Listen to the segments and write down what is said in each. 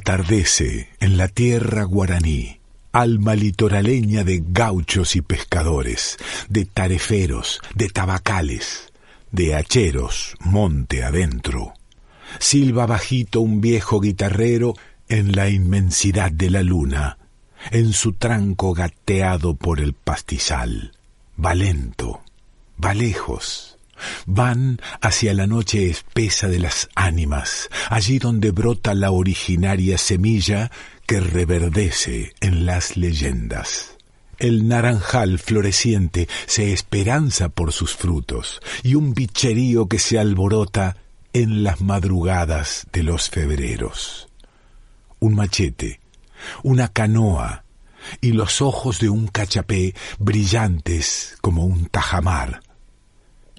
Atardece en la tierra guaraní, alma litoraleña de gauchos y pescadores, de tareferos, de tabacales, de hacheros, monte adentro. Silba bajito un viejo guitarrero en la inmensidad de la luna, en su tranco gateado por el pastizal. Va lento, va lejos, van hacia la noche espesa de las ánimas, allí donde brota la originaria semilla que reverdece en las leyendas. El naranjal floreciente se esperanza por sus frutos, y un bicherío que se alborota en las madrugadas de los febreros. Un machete, una canoa y los ojos de un cachapé brillantes como un tajamar.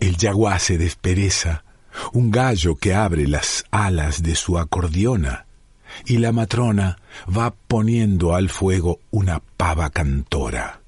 El yaguá se despereza, un gallo que abre las alas de su acordeona, y la matrona va poniendo al fuego una pava cantora.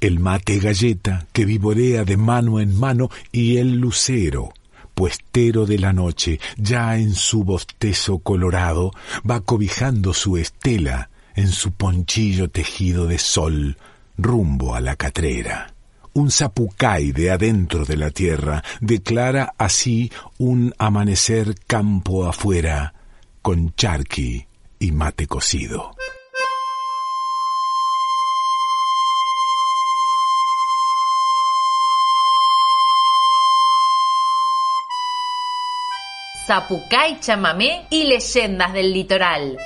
El mate galleta que vivorea de mano en mano y el lucero, puestero de la noche, ya en su bostezo colorado, va cobijando su estela en su ponchillo tejido de sol rumbo a la catrera. Un zapucay de adentro de la tierra declara así un amanecer campo afuera con charqui y mate cocido. Zapucay, chamamé y leyendas del litoral.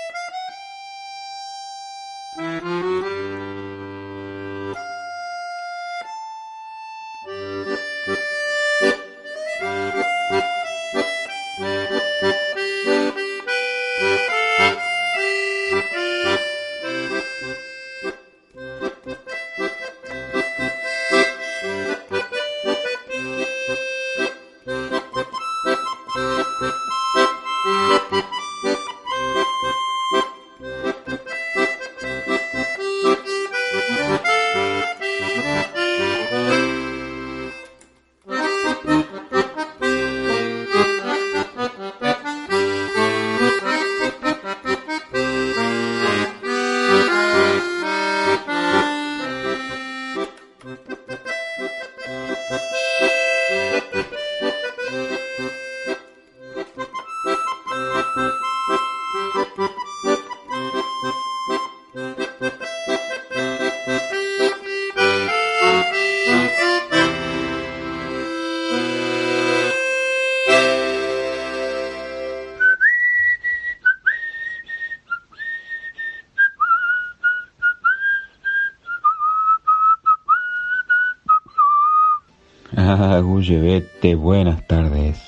Vete, buenas tardes.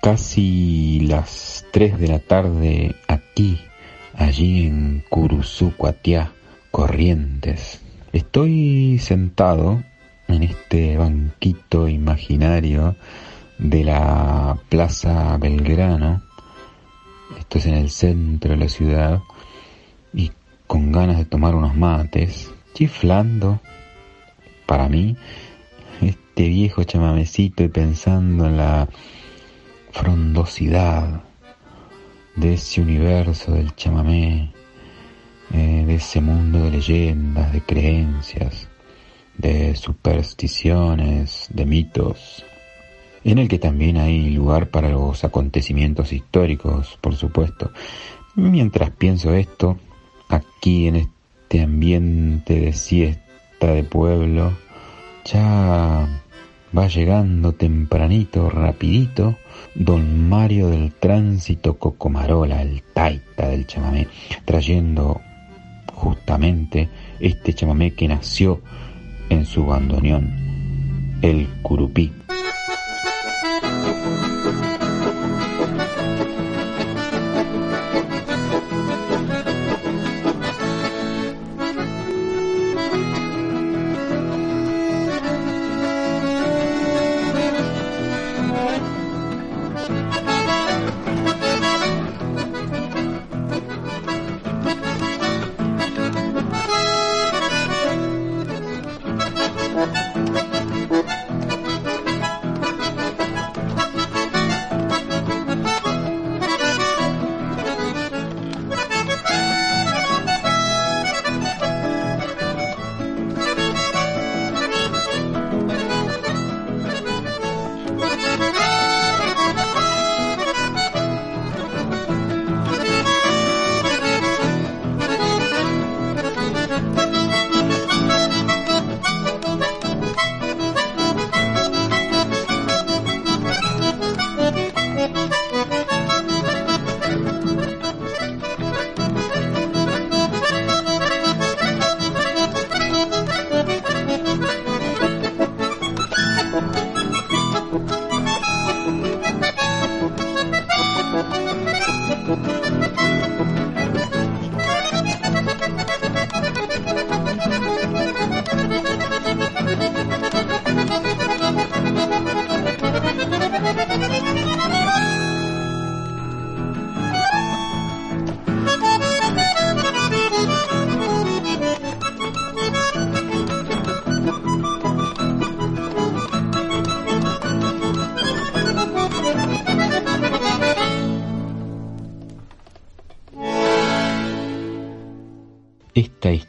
Casi las 3 de la tarde aquí, allí en Curuzucuatiá, Corrientes. Estoy sentado en este banquito imaginario de la Plaza Belgrano. Esto es en el centro de la ciudad y con ganas de tomar unos mates, chiflando para mí este viejo chamamecito y pensando en la frondosidad de ese universo del chamamé, eh, de ese mundo de leyendas, de creencias, de supersticiones, de mitos, en el que también hay lugar para los acontecimientos históricos, por supuesto. Mientras pienso esto, aquí en este ambiente de siesta de pueblo, ya Va llegando tempranito, rapidito, don Mario del Tránsito Cocomarola, el taita del chamamé, trayendo justamente este chamamé que nació en su bandoneón, el curupí.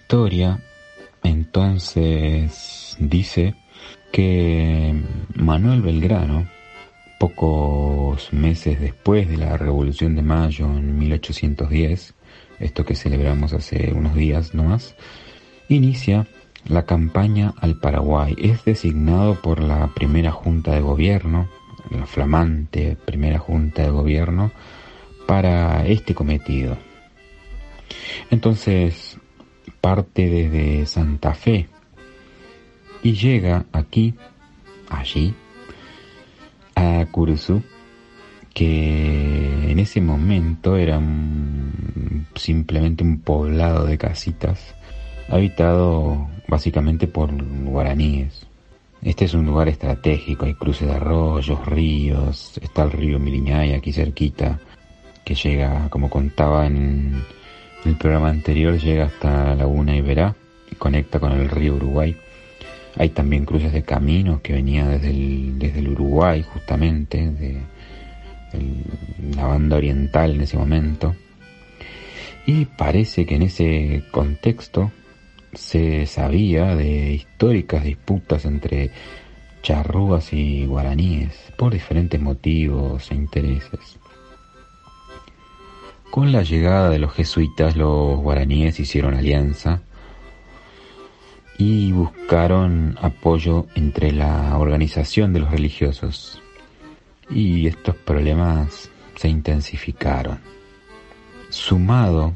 Historia entonces dice que Manuel Belgrano, pocos meses después de la Revolución de Mayo en 1810, esto que celebramos hace unos días nomás, inicia la campaña al Paraguay. Es designado por la primera Junta de Gobierno, la flamante primera Junta de Gobierno, para este cometido. Entonces parte desde Santa Fe y llega aquí, allí, a Curuzú, que en ese momento era simplemente un poblado de casitas habitado básicamente por guaraníes. Este es un lugar estratégico, hay cruces de arroyos, ríos, está el río Miriñay aquí cerquita, que llega, como contaba en el programa anterior, llega hasta la Laguna Iberá y conecta con el río Uruguay. Hay también cruces de caminos que venían desde el, desde el Uruguay, justamente, de la banda oriental en ese momento. Y parece que en ese contexto se sabía de históricas disputas entre charrúas y guaraníes por diferentes motivos e intereses. Con la llegada de los jesuitas, los guaraníes hicieron alianza y buscaron apoyo entre la organización de los religiosos. Y estos problemas se intensificaron. Sumado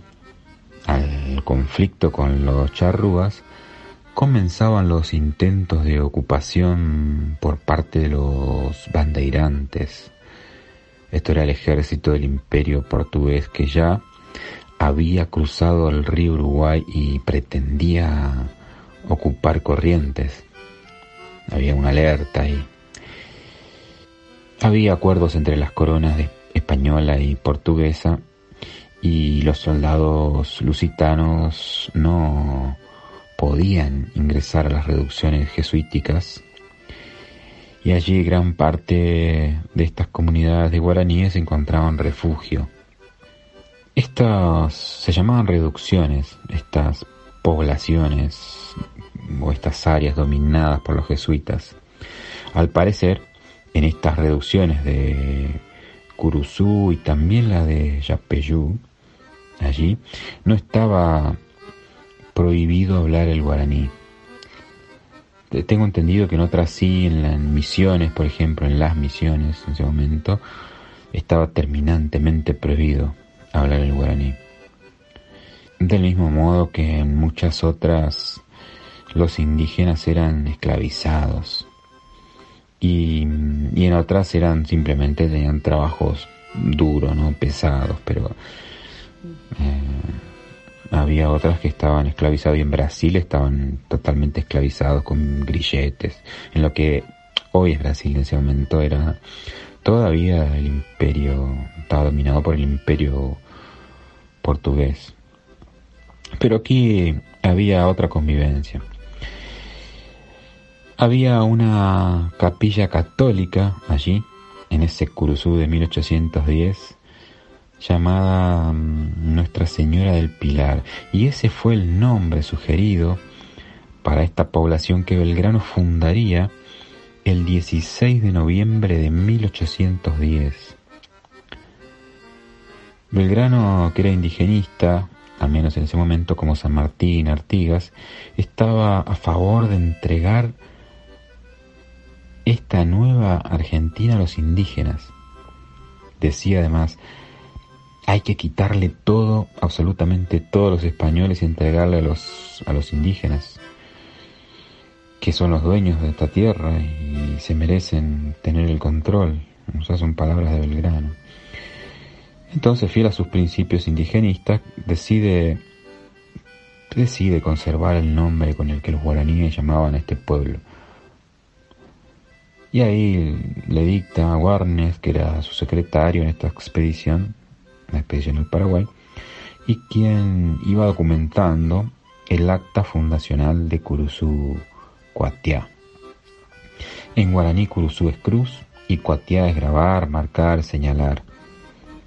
al conflicto con los charrúas, comenzaban los intentos de ocupación por parte de los bandeirantes. Esto era el ejército del imperio portugués que ya había cruzado el río Uruguay y pretendía ocupar corrientes. Había una alerta y había acuerdos entre las coronas española y portuguesa y los soldados lusitanos no podían ingresar a las reducciones jesuíticas y allí gran parte de estas comunidades de guaraníes encontraban refugio. Estas se llamaban reducciones, estas poblaciones o estas áreas dominadas por los jesuitas. Al parecer, en estas reducciones de Curuzú y también la de Yapeyú, allí, no estaba prohibido hablar el guaraní. Tengo entendido que en otras sí, en las misiones, por ejemplo, en las misiones en ese momento, estaba terminantemente prohibido hablar el guaraní. Del mismo modo que en muchas otras los indígenas eran esclavizados y, y en otras eran simplemente tenían trabajos duros, no pesados, pero eh, había otras que estaban esclavizadas y en Brasil estaban totalmente esclavizados con grilletes. En lo que hoy es Brasil en ese momento era todavía el imperio, estaba dominado por el imperio portugués. Pero aquí había otra convivencia. Había una capilla católica allí, en ese Curuzú de 1810, llamada mm, Nuestra Señora del Pilar, y ese fue el nombre sugerido para esta población que Belgrano fundaría el 16 de noviembre de 1810. Belgrano, que era indigenista, al menos en ese momento como San Martín, Artigas, estaba a favor de entregar esta nueva Argentina a los indígenas. Decía además, hay que quitarle todo, absolutamente todos los españoles y entregarle a los, a los indígenas, que son los dueños de esta tierra y se merecen tener el control. O sea, son palabras de Belgrano. Entonces, fiel a sus principios indigenistas, decide, decide conservar el nombre con el que los guaraníes llamaban a este pueblo. Y ahí le dicta a Warnes, que era su secretario en esta expedición, la expedición al Paraguay, y quien iba documentando el acta fundacional de Curuzú Cuatiá. En guaraní Curuzú es cruz y Cuatiá es grabar, marcar, señalar.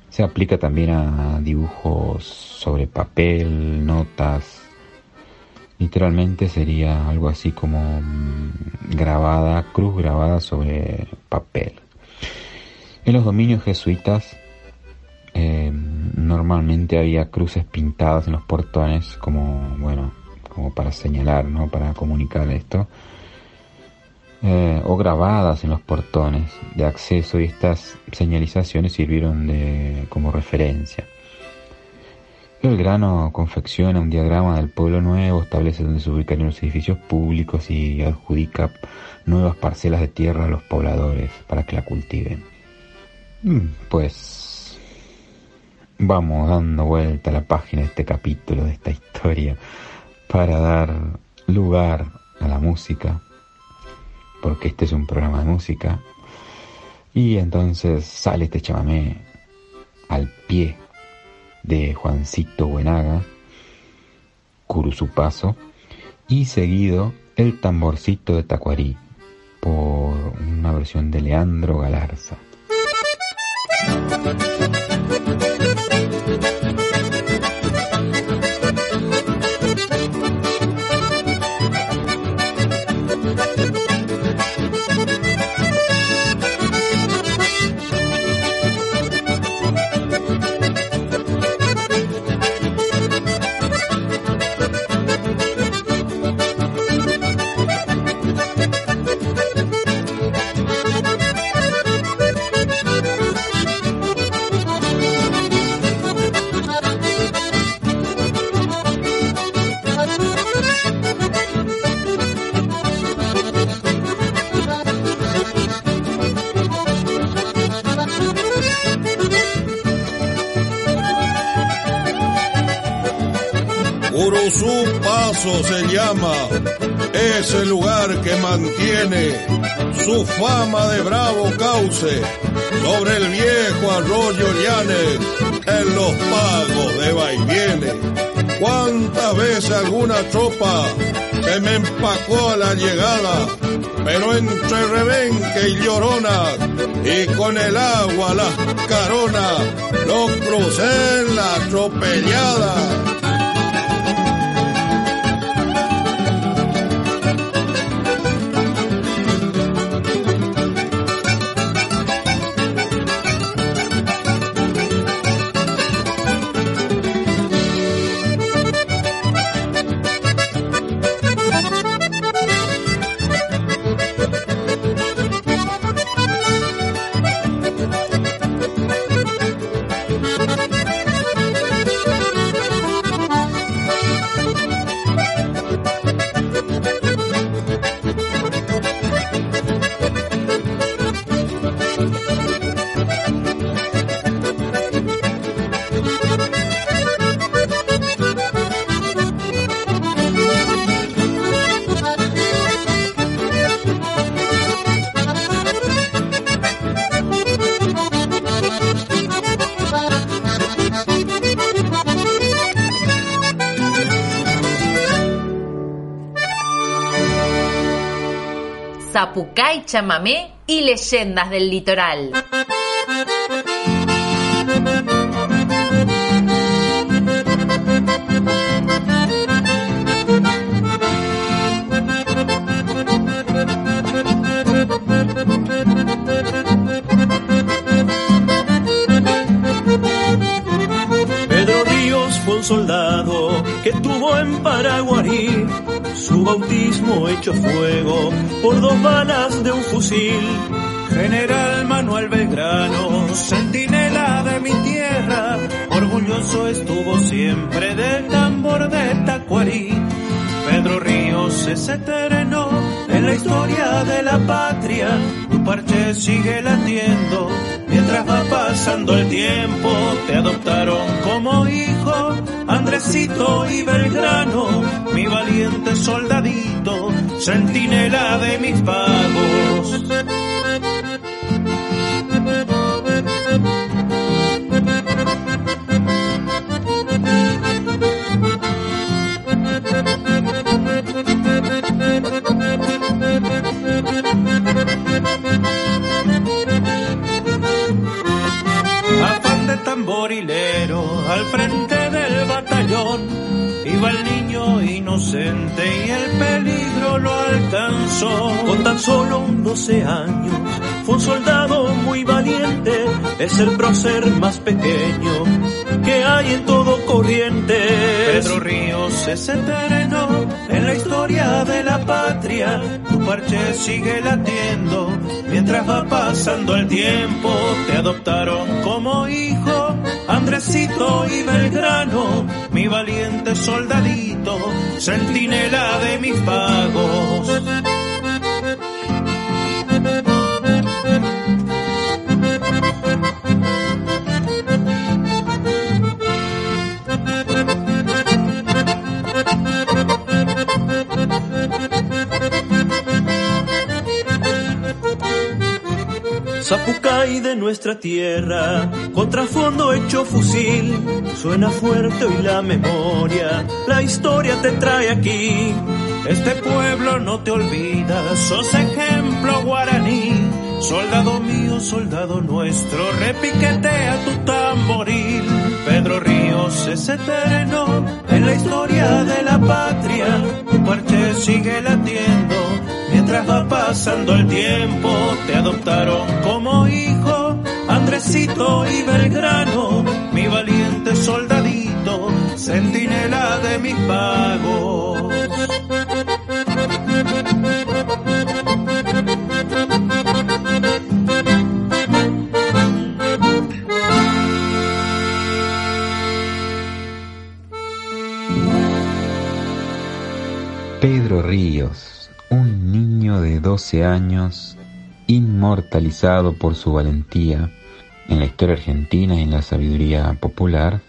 Se aplica también a dibujos sobre papel, notas, Literalmente sería algo así como mm, grabada, cruz grabada sobre papel. En los dominios jesuitas eh, normalmente había cruces pintadas en los portones como, bueno, como para señalar, ¿no? Para comunicar esto. Eh, o grabadas en los portones de acceso y estas señalizaciones sirvieron de, como referencia. El grano confecciona un diagrama del pueblo nuevo, establece dónde se ubican los edificios públicos y adjudica nuevas parcelas de tierra a los pobladores para que la cultiven. Mm, pues vamos dando vuelta a la página de este capítulo, de esta historia, para dar lugar a la música, porque este es un programa de música. Y entonces sale este chamamé al pie de Juancito Buenaga, Curuzupazo, y seguido el tamborcito de Tacuarí por una versión de Leandro Galarza. Se llama ese lugar que mantiene su fama de bravo cauce sobre el viejo arroyo Llanes en los pagos de vaivienes. ¿Cuántas veces alguna tropa se me empacó a la llegada? Pero entre rebenque y llorona y con el agua las caronas, lo crucé la atropellada chamamé y leyendas del litoral. Pedro Ríos fue un soldado que tuvo en Paraguarí su bautismo hecho fuego por dos balas de un fusil. General Manuel Belgrano, centinela de mi tierra, orgulloso estuvo siempre del tambor de Tacuarí. Pedro Ríos es eterno en la historia de la patria, tu parche sigue latiendo Mientras va pasando el tiempo, te adoptaron como hijo, Y Belgrano, mi valiente soldadito, centinela de mis pagos. Solo un 12 años, fue un soldado muy valiente, es el prócer más pequeño que hay en todo corriente. Pedro Ríos es eterno en la historia de la patria. Tu parche sigue latiendo mientras va pasando el tiempo. Te adoptaron como hijo Andresito y Belgrano, mi valiente soldadito, centinela de mis pagos. Nuestra tierra, contrafondo hecho fusil, suena fuerte hoy la memoria, la historia te trae aquí. Este pueblo no te olvida, sos ejemplo guaraní, soldado mío, soldado nuestro, repiquetea tu tamboril. Pedro Ríos es eterno en la historia de la patria, tu parche sigue latiendo Mientras va pasando el tiempo, te adoptaron como hijo, Andresito y Belgrano, mi valiente soldadito, centinela de mis pagos. Pedro Ríos un niño de 12 años inmortalizado por su valentía en la historia argentina y en la sabiduría popular,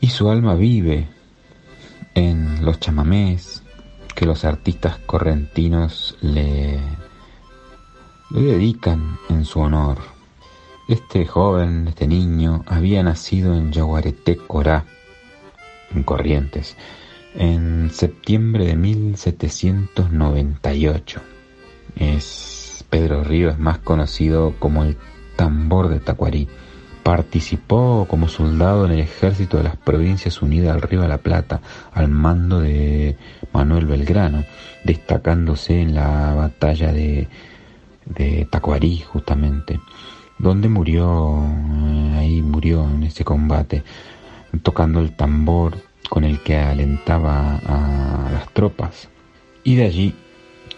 y su alma vive en los chamamés que los artistas correntinos le, le dedican en su honor. Este joven, este niño, había nacido en Yaguareté, Corá, en Corrientes, en septiembre de 1798. Es Pedro Ríos, más conocido como el tambor de Tacuarí. Participó como soldado en el ejército de las Provincias Unidas al Río de la Plata al mando de Manuel Belgrano, destacándose en la batalla de, de Tacuarí justamente, donde murió, eh, ahí murió en ese combate, tocando el tambor con el que alentaba a las tropas y de allí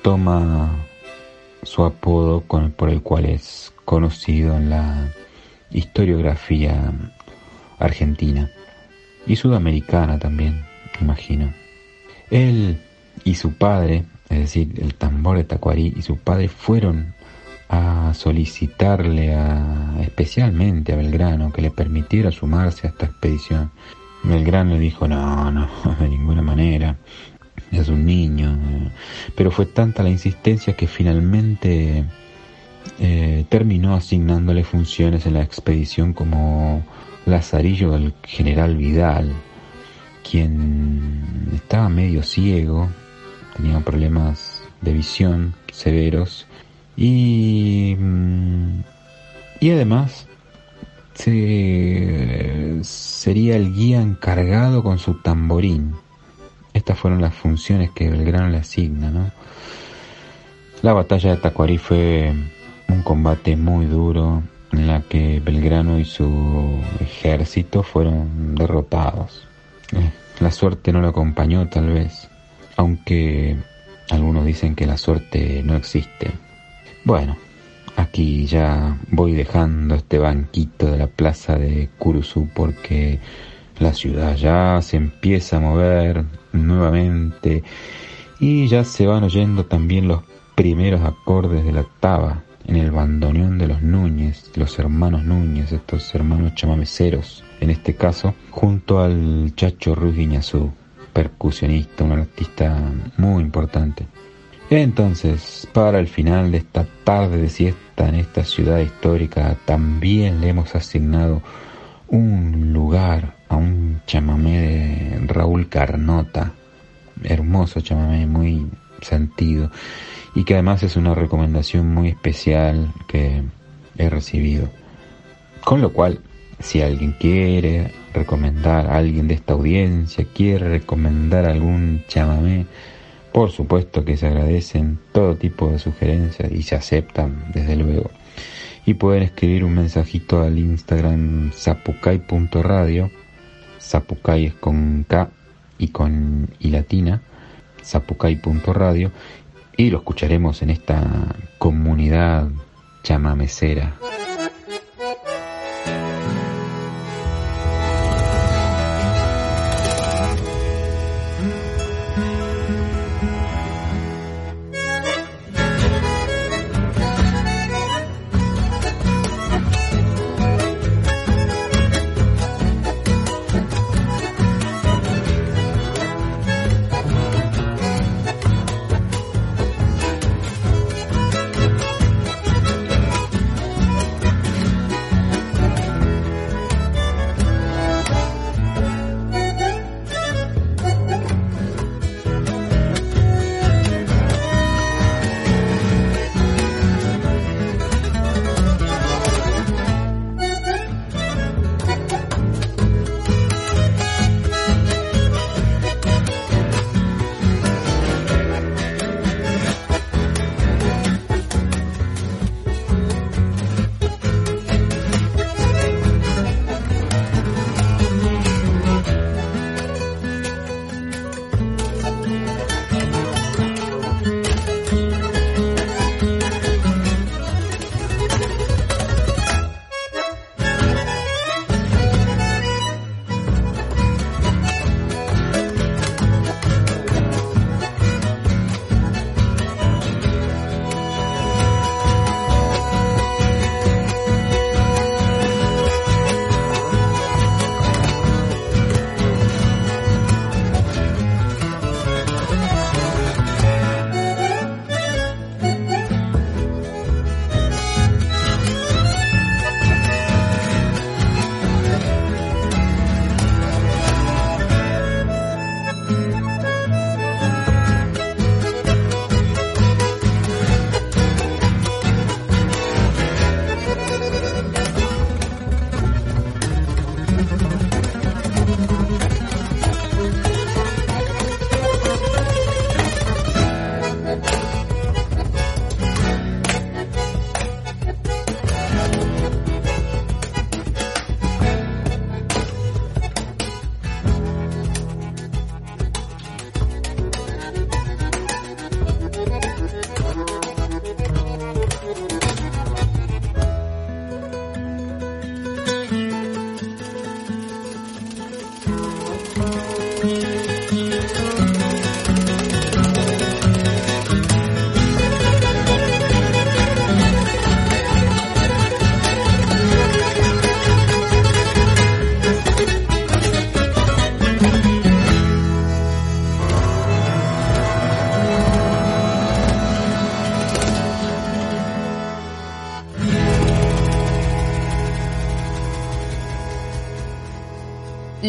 toma su apodo con, por el cual es conocido en la historiografía argentina y sudamericana también, imagino. Él y su padre, es decir, el tambor de Tacuarí y su padre fueron a solicitarle especialmente a Belgrano que le permitiera sumarse a esta expedición Belgrano le dijo, no, no, de ninguna manera, es un niño. Pero fue tanta la insistencia que finalmente eh, terminó asignándole funciones en la expedición como lazarillo del general Vidal, quien estaba medio ciego, tenía problemas de visión severos y, mm, y además sería el guía encargado con su tamborín. Estas fueron las funciones que Belgrano le asigna, ¿no? La batalla de Tacuarí fue un combate muy duro en la que Belgrano y su ejército fueron derrotados. Eh, la suerte no lo acompañó tal vez, aunque algunos dicen que la suerte no existe. Bueno, Aquí ya voy dejando este banquito de la plaza de Curuzú porque la ciudad ya se empieza a mover nuevamente y ya se van oyendo también los primeros acordes de la taba en el bandoneón de los Núñez, los hermanos Núñez, estos hermanos chamameceros, en este caso, junto al Chacho Ruiz Guiñazú, percusionista, un artista muy importante. Entonces, para el final de esta tarde de siesta en esta ciudad histórica, también le hemos asignado un lugar a un chamamé de Raúl Carnota, hermoso chamamé, muy sentido, y que además es una recomendación muy especial que he recibido. Con lo cual, si alguien quiere recomendar a alguien de esta audiencia, quiere recomendar algún chamamé, por supuesto que se agradecen todo tipo de sugerencias y se aceptan, desde luego. Y pueden escribir un mensajito al Instagram zapucay.radio, zapucay es con K y con y latina, zapucay.radio, y lo escucharemos en esta comunidad chamamecera.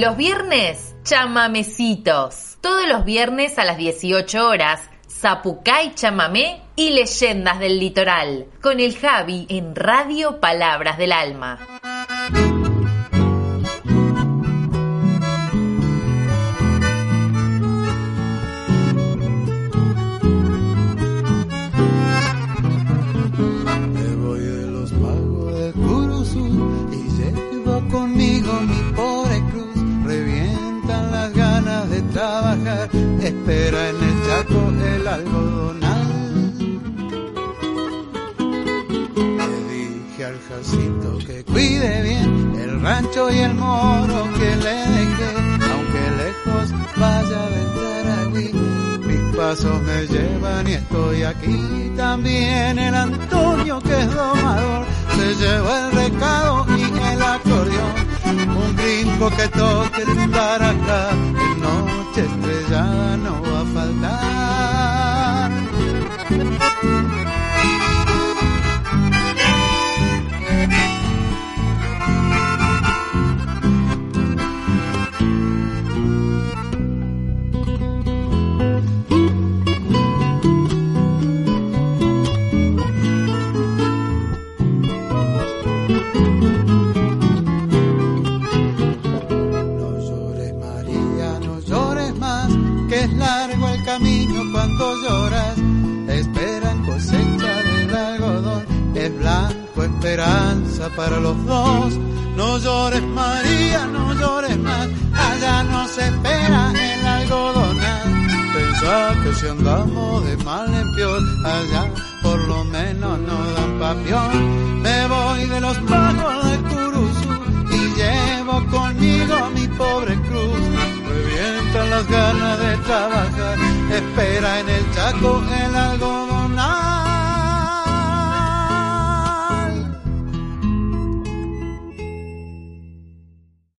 Los viernes, chamamecitos. Todos los viernes a las 18 horas, Zapucay Chamamé y Leyendas del Litoral. Con el Javi en Radio Palabras del Alma. Espera en el chaco el algodonal. Le dije al Jacinto que cuide bien el rancho y el moro que le dejé, aunque lejos vaya de Taragüí. Mis pasos me llevan y estoy aquí también el Antonio que es domador se lleva el recado y el acordeón un gringo que toque el acá en noche estrellada no va a faltar. Para los dos. No llores María, no llores más, allá no se espera el algodonal. Pensá que si andamos de mal en peor, allá por lo menos no dan papión. Me voy de los pagos del Curuzú y llevo conmigo mi pobre cruz. Revientan las ganas de trabajar, espera en el chaco el algodón